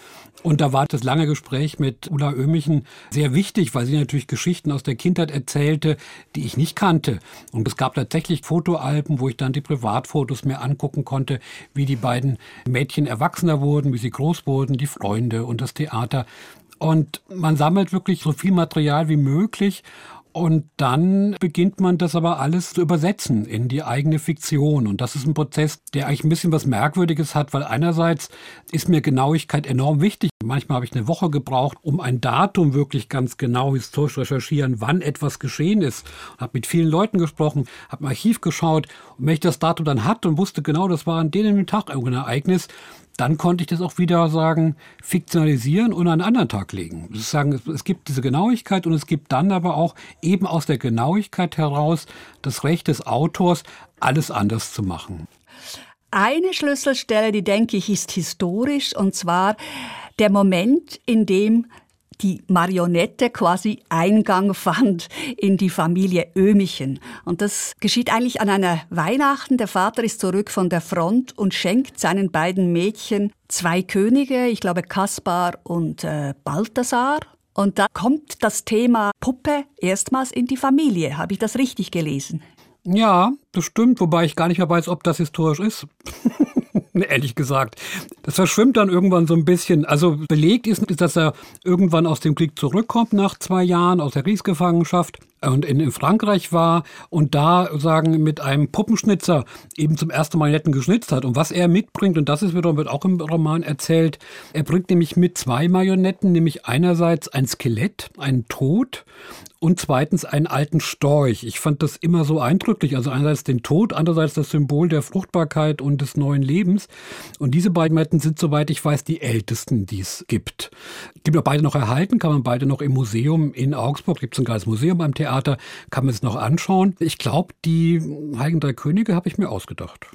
Und da war das lange Gespräch mit Ulla Oehmichen sehr wichtig, weil sie natürlich Geschichten aus der Kindheit erzählte, die ich nicht kannte. Und es gab tatsächlich Fotoalben, wo ich dann die Privatfotos mir angucken konnte, wie die beiden Mädchen erwachsener wurden, wie sie groß wurden, die Freunde und das Theater. Und man sammelt wirklich so viel Material wie möglich und dann beginnt man das aber alles zu übersetzen in die eigene Fiktion. Und das ist ein Prozess, der eigentlich ein bisschen was Merkwürdiges hat, weil einerseits ist mir Genauigkeit enorm wichtig. Manchmal habe ich eine Woche gebraucht, um ein Datum wirklich ganz genau historisch recherchieren, wann etwas geschehen ist. Habe mit vielen Leuten gesprochen, habe im Archiv geschaut. Und wenn ich das Datum dann hatte und wusste genau, das war an dem Tag irgendein Ereignis, dann konnte ich das auch wieder sagen, fiktionalisieren und an einen anderen Tag legen. Sagen, es gibt diese Genauigkeit und es gibt dann aber auch eben aus der Genauigkeit heraus das Recht des Autors, alles anders zu machen. Eine Schlüsselstelle, die denke ich, ist historisch, und zwar der Moment, in dem die Marionette quasi Eingang fand in die Familie Ömichen. Und das geschieht eigentlich an einer Weihnachten. Der Vater ist zurück von der Front und schenkt seinen beiden Mädchen zwei Könige, ich glaube Kaspar und äh, Balthasar. Und da kommt das Thema Puppe erstmals in die Familie. Habe ich das richtig gelesen? Ja, das stimmt, wobei ich gar nicht mehr weiß, ob das historisch ist. ehrlich gesagt. Das verschwimmt dann irgendwann so ein bisschen. Also belegt ist, dass er irgendwann aus dem Krieg zurückkommt nach zwei Jahren aus der Kriegsgefangenschaft und in, in Frankreich war und da sagen mit einem Puppenschnitzer eben zum ersten Mal Netten geschnitzt hat. Und was er mitbringt, und das ist wiederum wird auch im Roman erzählt, er bringt nämlich mit zwei Marionetten, nämlich einerseits ein Skelett, ein Tod und zweitens einen alten Storch. Ich fand das immer so eindrücklich. Also einerseits den Tod, andererseits das Symbol der Fruchtbarkeit und des neuen Lebens. Und diese beiden Metten sind, soweit ich weiß, die ältesten, die es gibt. Gibt auch beide noch erhalten, kann man beide noch im Museum in Augsburg, gibt es ein geiles Museum beim Theater, kann man es noch anschauen. Ich glaube, die Heiligen Drei Könige habe ich mir ausgedacht.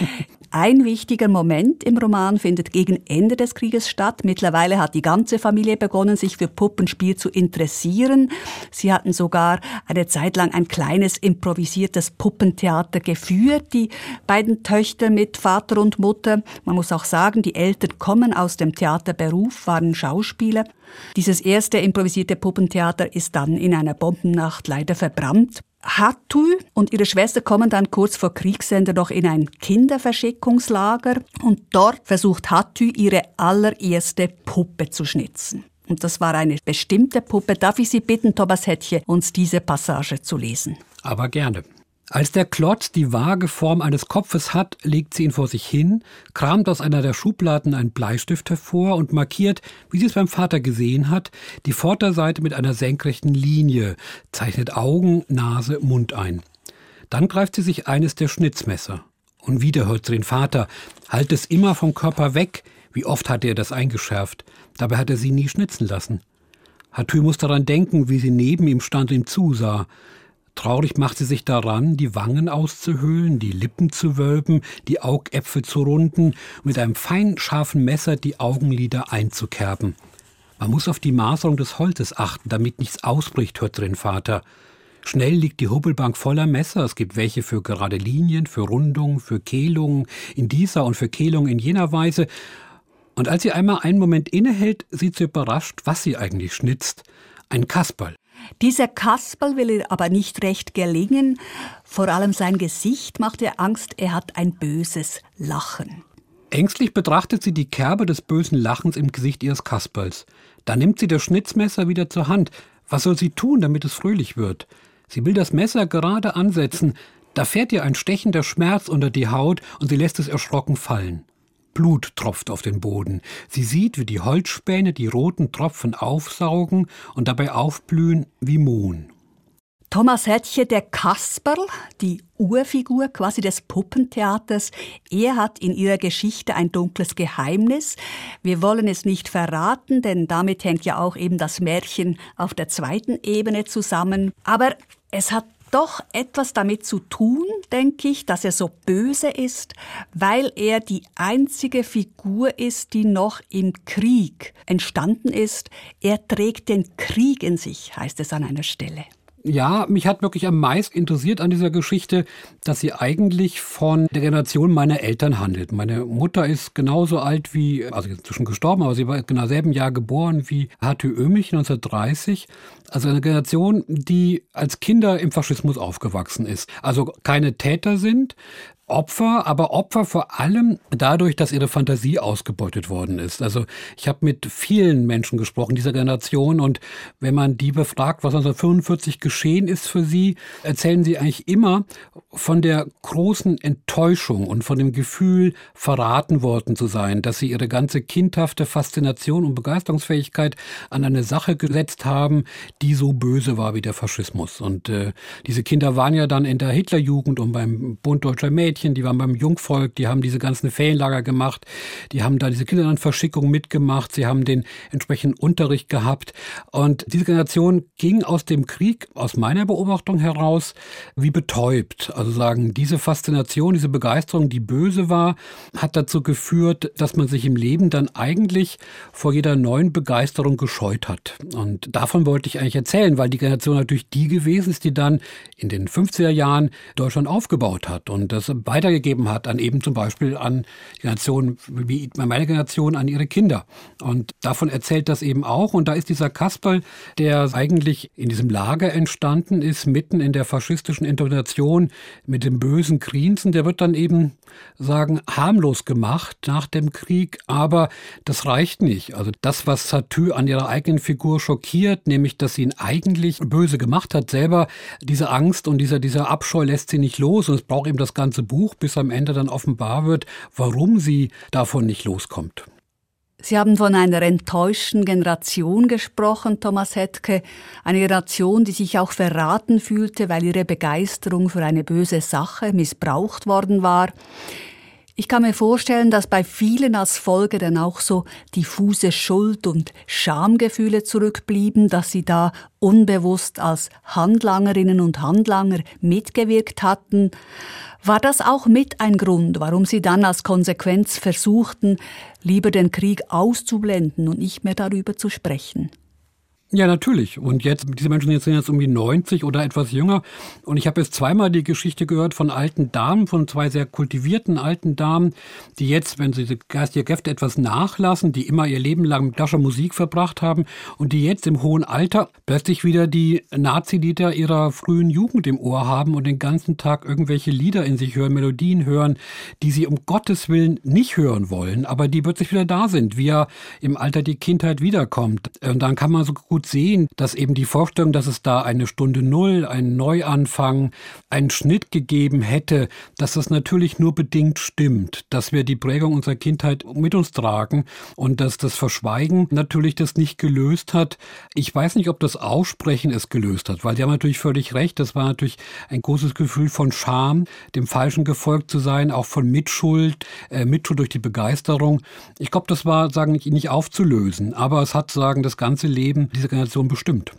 Ein wichtiger Moment im Roman findet gegen Ende des Krieges statt. Mittlerweile hat die ganze Familie begonnen, sich für Puppenspiel zu interessieren. Sie hatten sogar eine Zeit lang ein kleines improvisiertes Puppentheater geführt, die beiden Töchter mit Vater und Mutter. Man muss auch sagen, die Eltern kommen aus dem Theaterberuf, waren Schauspieler. Dieses erste improvisierte Puppentheater ist dann in einer Bombennacht leider verbrannt. Hattu und ihre Schwester kommen dann kurz vor Kriegsende noch in ein Kinderverschickungslager und dort versucht Hattu ihre allererste Puppe zu schnitzen. Und das war eine bestimmte Puppe. Darf ich Sie bitten, Thomas Hettche, uns diese Passage zu lesen? Aber gerne. Als der Klotz die vage Form eines Kopfes hat, legt sie ihn vor sich hin, kramt aus einer der Schubladen einen Bleistift hervor und markiert, wie sie es beim Vater gesehen hat, die Vorderseite mit einer senkrechten Linie, zeichnet Augen, Nase, Mund ein. Dann greift sie sich eines der Schnitzmesser. Und wieder hört sie den Vater, halt es immer vom Körper weg, wie oft hatte er das eingeschärft, dabei hat er sie nie schnitzen lassen. Hatü muss daran denken, wie sie neben ihm stand und ihm zusah. Traurig macht sie sich daran, die Wangen auszuhöhlen, die Lippen zu wölben, die Augäpfel zu runden, mit einem fein scharfen Messer die Augenlider einzukerben. Man muss auf die Maserung des Holzes achten, damit nichts ausbricht, hört den Vater. Schnell liegt die Hubbelbank voller Messer. Es gibt welche für gerade Linien, für Rundungen, für Kehlungen in dieser und für Kehlungen in jener Weise. Und als sie einmal einen Moment innehält, sieht sie überrascht, was sie eigentlich schnitzt. Ein Kasperl. Dieser Kasperl will ihr aber nicht recht gelingen. Vor allem sein Gesicht macht ihr Angst, er hat ein böses Lachen. Ängstlich betrachtet sie die Kerbe des bösen Lachens im Gesicht ihres Kasperls. Da nimmt sie das Schnitzmesser wieder zur Hand. Was soll sie tun, damit es fröhlich wird? Sie will das Messer gerade ansetzen, da fährt ihr ein stechender Schmerz unter die Haut und sie lässt es erschrocken fallen. Blut tropft auf den Boden. Sie sieht, wie die Holzspäne die roten Tropfen aufsaugen und dabei aufblühen wie Mohn. Thomas Hettche, der Kasperl, die Urfigur quasi des Puppentheaters. Er hat in ihrer Geschichte ein dunkles Geheimnis. Wir wollen es nicht verraten, denn damit hängt ja auch eben das Märchen auf der zweiten Ebene zusammen. Aber es hat doch etwas damit zu tun, denke ich, dass er so böse ist, weil er die einzige Figur ist, die noch im Krieg entstanden ist. Er trägt den Krieg in sich, heißt es an einer Stelle. Ja, mich hat wirklich am meisten interessiert an dieser Geschichte, dass sie eigentlich von der Generation meiner Eltern handelt. Meine Mutter ist genauso alt wie, also inzwischen gestorben, aber sie war genau selben Jahr geboren wie H.T. Oehmich 1930. Also eine Generation, die als Kinder im Faschismus aufgewachsen ist. Also keine Täter sind, Opfer, aber Opfer vor allem dadurch, dass ihre Fantasie ausgebeutet worden ist. Also ich habe mit vielen Menschen gesprochen dieser Generation und wenn man die befragt, was 1945 geschehen ist für sie, erzählen sie eigentlich immer von der großen Enttäuschung und von dem Gefühl, verraten worden zu sein, dass sie ihre ganze kindhafte Faszination und Begeisterungsfähigkeit an eine Sache gesetzt haben, die so böse war wie der Faschismus. Und äh, diese Kinder waren ja dann in der Hitlerjugend und beim Bund Deutscher Mädchen Mädchen, die waren beim Jungvolk, die haben diese ganzen Ferienlager gemacht, die haben da diese Kinderlandverschickung mitgemacht, sie haben den entsprechenden Unterricht gehabt. Und diese Generation ging aus dem Krieg, aus meiner Beobachtung heraus, wie betäubt. Also sagen, diese Faszination, diese Begeisterung, die böse war, hat dazu geführt, dass man sich im Leben dann eigentlich vor jeder neuen Begeisterung gescheut hat. Und davon wollte ich eigentlich erzählen, weil die Generation natürlich die gewesen ist, die dann in den 50er Jahren Deutschland aufgebaut hat. Und das weitergegeben hat an eben zum Beispiel an die Generation, wie meine Generation, an ihre Kinder. Und davon erzählt das eben auch. Und da ist dieser Kasperl, der eigentlich in diesem Lager entstanden ist, mitten in der faschistischen Intervention mit dem bösen Grinsen, der wird dann eben sagen, harmlos gemacht nach dem Krieg. Aber das reicht nicht. Also das, was Satü an ihrer eigenen Figur schockiert, nämlich, dass sie ihn eigentlich böse gemacht hat, selber diese Angst und dieser, dieser Abscheu lässt sie nicht los. Und es braucht eben das ganze Buch Buch, bis am Ende dann offenbar wird, warum sie davon nicht loskommt. Sie haben von einer enttäuschten Generation gesprochen, Thomas Hetke, eine Generation, die sich auch verraten fühlte, weil ihre Begeisterung für eine böse Sache missbraucht worden war. Ich kann mir vorstellen, dass bei vielen als Folge dann auch so diffuse Schuld- und Schamgefühle zurückblieben, dass sie da unbewusst als Handlangerinnen und Handlanger mitgewirkt hatten. War das auch mit ein Grund, warum Sie dann als Konsequenz versuchten, lieber den Krieg auszublenden und nicht mehr darüber zu sprechen? Ja, natürlich. Und jetzt, diese Menschen sind jetzt um die 90 oder etwas jünger. Und ich habe jetzt zweimal die Geschichte gehört von alten Damen, von zwei sehr kultivierten alten Damen, die jetzt, wenn sie die geistige Kräfte etwas nachlassen, die immer ihr Leben lang mit Tasche Musik verbracht haben und die jetzt im hohen Alter plötzlich wieder die Nazi-Lieder ihrer frühen Jugend im Ohr haben und den ganzen Tag irgendwelche Lieder in sich hören, Melodien hören, die sie um Gottes Willen nicht hören wollen, aber die plötzlich wieder da sind, wie ja im Alter die Kindheit wiederkommt. Und dann kann man so gut gut sehen, dass eben die Vorstellung, dass es da eine Stunde Null, einen Neuanfang, einen Schnitt gegeben hätte, dass das natürlich nur bedingt stimmt, dass wir die Prägung unserer Kindheit mit uns tragen und dass das Verschweigen natürlich das nicht gelöst hat. Ich weiß nicht, ob das Aussprechen es gelöst hat, weil die haben natürlich völlig recht. Das war natürlich ein großes Gefühl von Scham, dem Falschen gefolgt zu sein, auch von Mitschuld, äh, Mitschuld durch die Begeisterung. Ich glaube, das war, sagen, nicht aufzulösen, aber es hat, sagen, das ganze Leben, diese Generation bestimmt.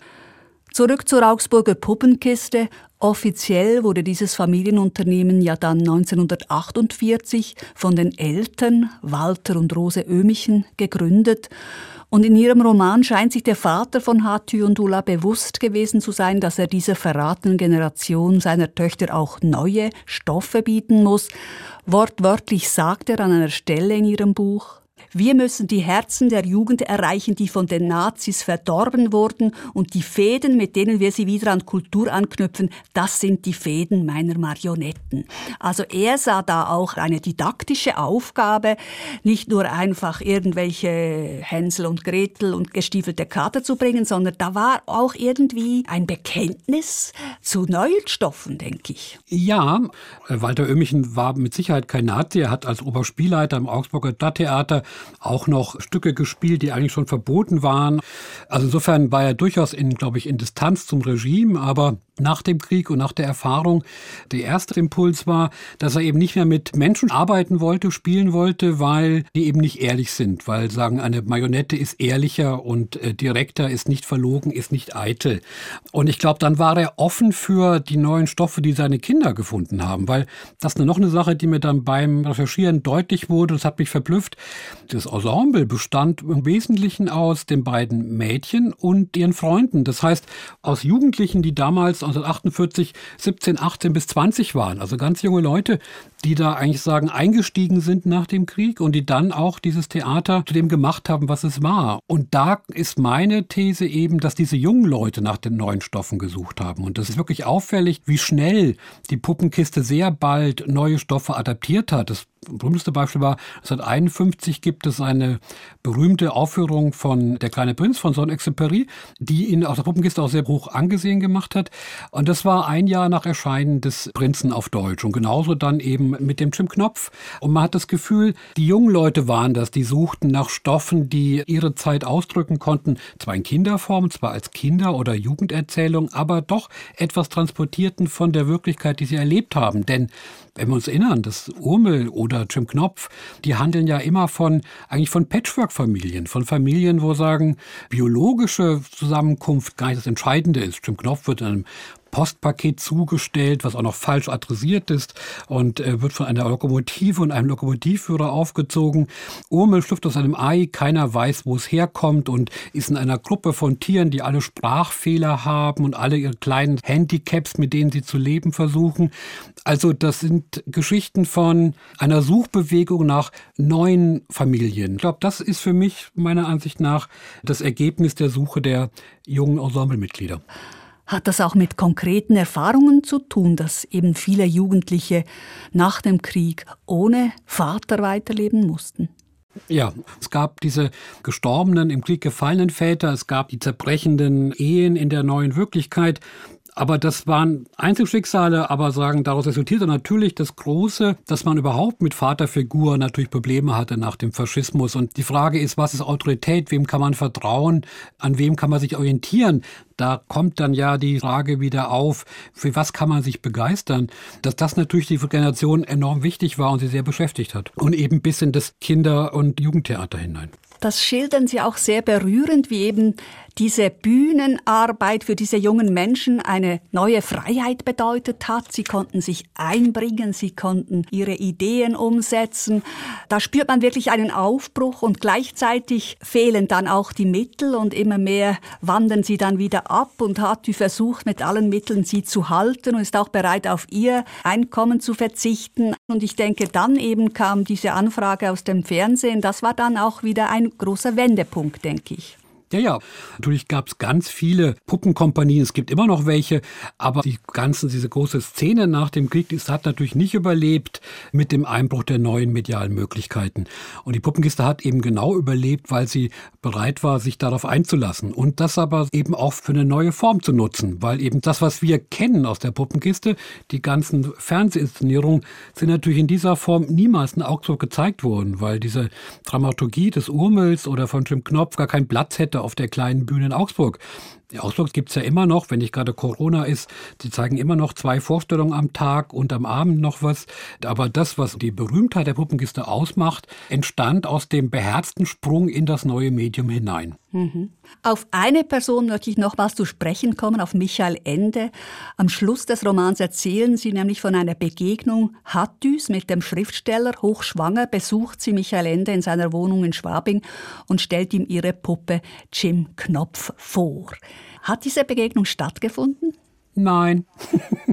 Zurück zur Augsburger Puppenkiste. Offiziell wurde dieses Familienunternehmen ja dann 1948 von den Eltern Walter und Rose Ömichen gegründet. Und in ihrem Roman scheint sich der Vater von Hatü und Ulla bewusst gewesen zu sein, dass er dieser verratenen Generation seiner Töchter auch neue Stoffe bieten muss. Wortwörtlich sagt er an einer Stelle in ihrem Buch, wir müssen die Herzen der Jugend erreichen, die von den Nazis verdorben wurden und die Fäden, mit denen wir sie wieder an Kultur anknüpfen, das sind die Fäden meiner Marionetten. Also er sah da auch eine didaktische Aufgabe, nicht nur einfach irgendwelche Hänsel und Gretel und gestiefelte Kater zu bringen, sondern da war auch irgendwie ein Bekenntnis zu neuen Stoffen, denke ich. Ja, Walter Oehmichen war mit Sicherheit kein Nazi. Er hat als Oberspielleiter im Augsburger Stadttheater auch noch Stücke gespielt, die eigentlich schon verboten waren. Also insofern war er durchaus in, glaube ich, in Distanz zum Regime, aber nach dem Krieg und nach der Erfahrung, der erste Impuls war, dass er eben nicht mehr mit Menschen arbeiten wollte, spielen wollte, weil die eben nicht ehrlich sind, weil sagen, eine Marionette ist ehrlicher und äh, direkter, ist nicht verlogen, ist nicht eitel. Und ich glaube, dann war er offen für die neuen Stoffe, die seine Kinder gefunden haben, weil das ist noch eine Sache, die mir dann beim Recherchieren deutlich wurde, das hat mich verblüfft. Das Ensemble bestand im Wesentlichen aus den beiden Mädchen und ihren Freunden. Das heißt, aus Jugendlichen, die damals 1948 17, 18 bis 20 waren. Also ganz junge Leute, die da eigentlich sagen, eingestiegen sind nach dem Krieg und die dann auch dieses Theater zu dem gemacht haben, was es war. Und da ist meine These eben, dass diese jungen Leute nach den neuen Stoffen gesucht haben. Und das ist wirklich auffällig, wie schnell die Puppenkiste sehr bald neue Stoffe adaptiert hat. Das berühmteste Beispiel war, 1951 gibt es eine berühmte Aufführung von Der kleine Prinz von Son-Exupéry, die ihn aus der Puppenkiste auch sehr hoch angesehen gemacht hat. Und das war ein Jahr nach Erscheinen des Prinzen auf Deutsch. Und genauso dann eben mit dem Jim Knopf. Und man hat das Gefühl, die jungen Leute waren das, die suchten nach Stoffen, die ihre Zeit ausdrücken konnten. Zwar in Kinderform, zwar als Kinder- oder Jugenderzählung, aber doch etwas transportierten von der Wirklichkeit, die sie erlebt haben. Denn wenn wir uns erinnern, das Urmel oder Jim Knopf, die handeln ja immer von, eigentlich von Patchwork-Familien, von Familien, wo sagen, biologische Zusammenkunft gar nicht das Entscheidende ist. Jim Knopf wird in einem Postpaket zugestellt, was auch noch falsch adressiert ist und äh, wird von einer Lokomotive und einem Lokomotivführer aufgezogen. Urmel schlüpft aus einem Ei, keiner weiß, wo es herkommt und ist in einer Gruppe von Tieren, die alle Sprachfehler haben und alle ihre kleinen Handicaps, mit denen sie zu leben versuchen. Also das sind Geschichten von einer Suchbewegung nach neuen Familien. Ich glaube, das ist für mich meiner Ansicht nach das Ergebnis der Suche der jungen Ensemblemitglieder. Hat das auch mit konkreten Erfahrungen zu tun, dass eben viele Jugendliche nach dem Krieg ohne Vater weiterleben mussten? Ja, es gab diese gestorbenen, im Krieg gefallenen Väter, es gab die zerbrechenden Ehen in der neuen Wirklichkeit. Aber das waren Einzelschicksale, aber sagen, daraus resultierte natürlich das Große, dass man überhaupt mit Vaterfigur natürlich Probleme hatte nach dem Faschismus. Und die Frage ist, was ist Autorität? Wem kann man vertrauen? An wem kann man sich orientieren? Da kommt dann ja die Frage wieder auf, für was kann man sich begeistern? Dass das natürlich die Generation enorm wichtig war und sie sehr beschäftigt hat. Und eben bis in das Kinder- und Jugendtheater hinein. Das schildern Sie auch sehr berührend, wie eben diese Bühnenarbeit für diese jungen Menschen eine neue Freiheit bedeutet hat. Sie konnten sich einbringen, sie konnten ihre Ideen umsetzen. Da spürt man wirklich einen Aufbruch und gleichzeitig fehlen dann auch die Mittel und immer mehr wandern sie dann wieder ab und hat versucht, mit allen Mitteln sie zu halten und ist auch bereit, auf ihr Einkommen zu verzichten. Und ich denke, dann eben kam diese Anfrage aus dem Fernsehen. Das war dann auch wieder ein großer Wendepunkt, denke ich. Ja, ja. Natürlich gab es ganz viele Puppenkompanien. Es gibt immer noch welche. Aber die ganzen, diese große Szene nach dem Krieg, das hat natürlich nicht überlebt mit dem Einbruch der neuen medialen Möglichkeiten. Und die Puppenkiste hat eben genau überlebt, weil sie bereit war, sich darauf einzulassen. Und das aber eben auch für eine neue Form zu nutzen. Weil eben das, was wir kennen aus der Puppenkiste, die ganzen Fernsehinszenierungen, sind natürlich in dieser Form niemals in Augsburg gezeigt worden, weil diese Dramaturgie des Urmels oder von Jim Knopf gar keinen Platz hätte auf der kleinen Bühne in Augsburg. In Augsburg gibt es ja immer noch, wenn nicht gerade Corona ist, sie zeigen immer noch zwei Vorstellungen am Tag und am Abend noch was. Aber das, was die Berühmtheit der Puppenkiste ausmacht, entstand aus dem beherzten Sprung in das neue Medium hinein. Mhm. Auf eine Person möchte ich nochmals zu sprechen kommen, auf Michael Ende. Am Schluss des Romans erzählen Sie nämlich von einer Begegnung Hattüs mit dem Schriftsteller. Hochschwanger besucht sie Michael Ende in seiner Wohnung in Schwabing und stellt ihm ihre Puppe Jim Knopf vor. Hat diese Begegnung stattgefunden? Nein.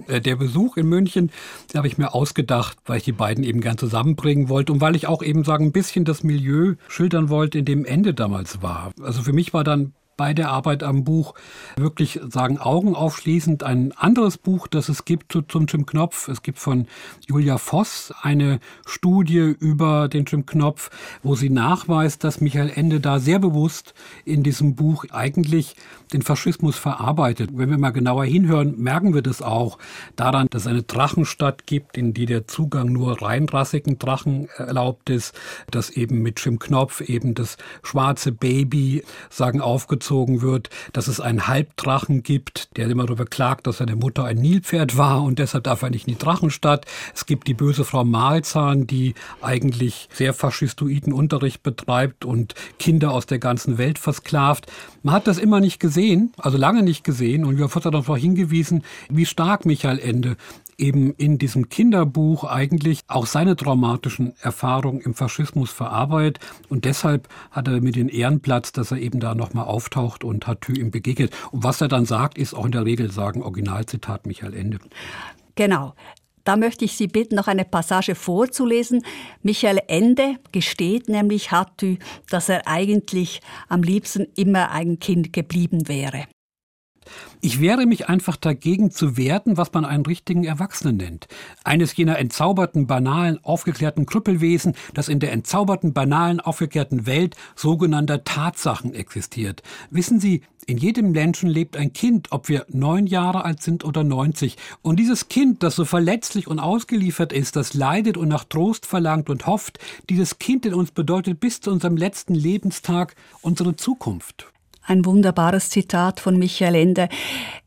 Äh, der Besuch in München, den habe ich mir ausgedacht, weil ich die beiden eben gern zusammenbringen wollte und weil ich auch eben sagen, ein bisschen das Milieu schildern wollte, in dem Ende damals war. Also für mich war dann bei der Arbeit am Buch wirklich sagen, Augen aufschließend. Ein anderes Buch, das es gibt zu, zum Jim Knopf. Es gibt von Julia Voss eine Studie über den Jim Knopf, wo sie nachweist, dass Michael Ende da sehr bewusst in diesem Buch eigentlich den Faschismus verarbeitet. Wenn wir mal genauer hinhören, merken wir das auch daran, dass es eine Drachenstadt gibt, in die der Zugang nur reinrassigen Drachen erlaubt ist, dass eben mit Jim Knopf eben das schwarze Baby sagen aufgezogen wird, dass es einen Halbdrachen gibt, der immer darüber klagt, dass seine Mutter ein Nilpferd war und deshalb darf er nicht in die Drachenstadt. Es gibt die böse Frau Malzahn, die eigentlich sehr faschistoiden Unterricht betreibt und Kinder aus der ganzen Welt versklavt. Man hat das immer nicht gesehen, also lange nicht gesehen und wir haben vorhin darauf hingewiesen, wie stark Michael Ende eben in diesem Kinderbuch eigentlich auch seine traumatischen Erfahrungen im Faschismus verarbeitet. Und deshalb hat er mir den Ehrenplatz, dass er eben da nochmal auftaucht und Hatü ihm begegnet. Und was er dann sagt, ist auch in der Regel sagen, Originalzitat Michael Ende. Genau. Da möchte ich Sie bitten, noch eine Passage vorzulesen. Michael Ende gesteht nämlich Hatü, dass er eigentlich am liebsten immer ein Kind geblieben wäre. Ich wehre mich einfach dagegen zu werden, was man einen richtigen Erwachsenen nennt. Eines jener entzauberten, banalen, aufgeklärten Krüppelwesen, das in der entzauberten, banalen, aufgeklärten Welt sogenannter Tatsachen existiert. Wissen Sie, in jedem Menschen lebt ein Kind, ob wir neun Jahre alt sind oder neunzig. Und dieses Kind, das so verletzlich und ausgeliefert ist, das leidet und nach Trost verlangt und hofft, dieses Kind in uns bedeutet bis zu unserem letzten Lebenstag unsere Zukunft. Ein wunderbares Zitat von Michael Ende.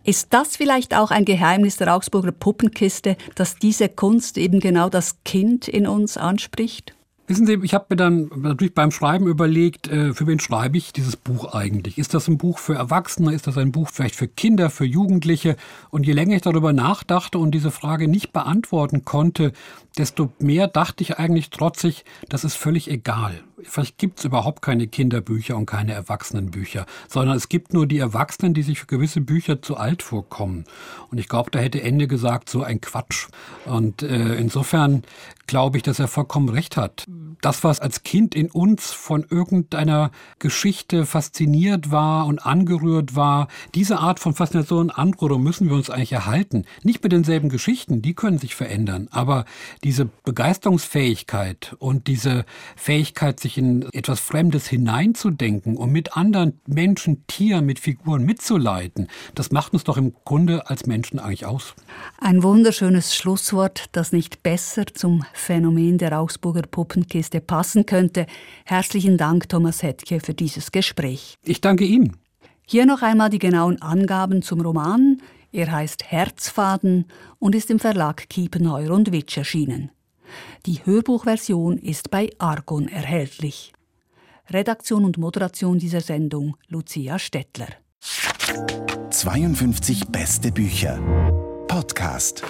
Ist das vielleicht auch ein Geheimnis der Augsburger Puppenkiste, dass diese Kunst eben genau das Kind in uns anspricht? Wissen Sie, ich habe mir dann natürlich beim Schreiben überlegt, äh, für wen schreibe ich dieses Buch eigentlich? Ist das ein Buch für Erwachsene? Ist das ein Buch vielleicht für Kinder, für Jugendliche? Und je länger ich darüber nachdachte und diese Frage nicht beantworten konnte, desto mehr dachte ich eigentlich trotzig, das ist völlig egal. Vielleicht gibt es überhaupt keine Kinderbücher und keine Erwachsenenbücher, sondern es gibt nur die Erwachsenen, die sich für gewisse Bücher zu alt vorkommen. Und ich glaube, da hätte Ende gesagt, so ein Quatsch. Und äh, insofern glaube ich, dass er vollkommen recht hat. Das, was als Kind in uns von irgendeiner Geschichte fasziniert war und angerührt war, diese Art von Faszination und Anrührung müssen wir uns eigentlich erhalten. Nicht mit denselben Geschichten, die können sich verändern, aber diese Begeisterungsfähigkeit und diese Fähigkeit, sich in etwas Fremdes hineinzudenken und mit anderen Menschen, Tieren, mit Figuren mitzuleiten, das macht uns doch im Grunde als Menschen eigentlich aus. Ein wunderschönes Schlusswort, das nicht besser zum Phänomen der Augsburger Puppenkiste passen könnte. Herzlichen Dank, Thomas Hetke, für dieses Gespräch. Ich danke Ihnen. Hier noch einmal die genauen Angaben zum Roman. Er heißt Herzfaden und ist im Verlag Kiepenheuer und Witsch erschienen. Die Hörbuchversion ist bei Argon erhältlich. Redaktion und Moderation dieser Sendung Lucia Stettler. 52 beste Bücher. Podcast.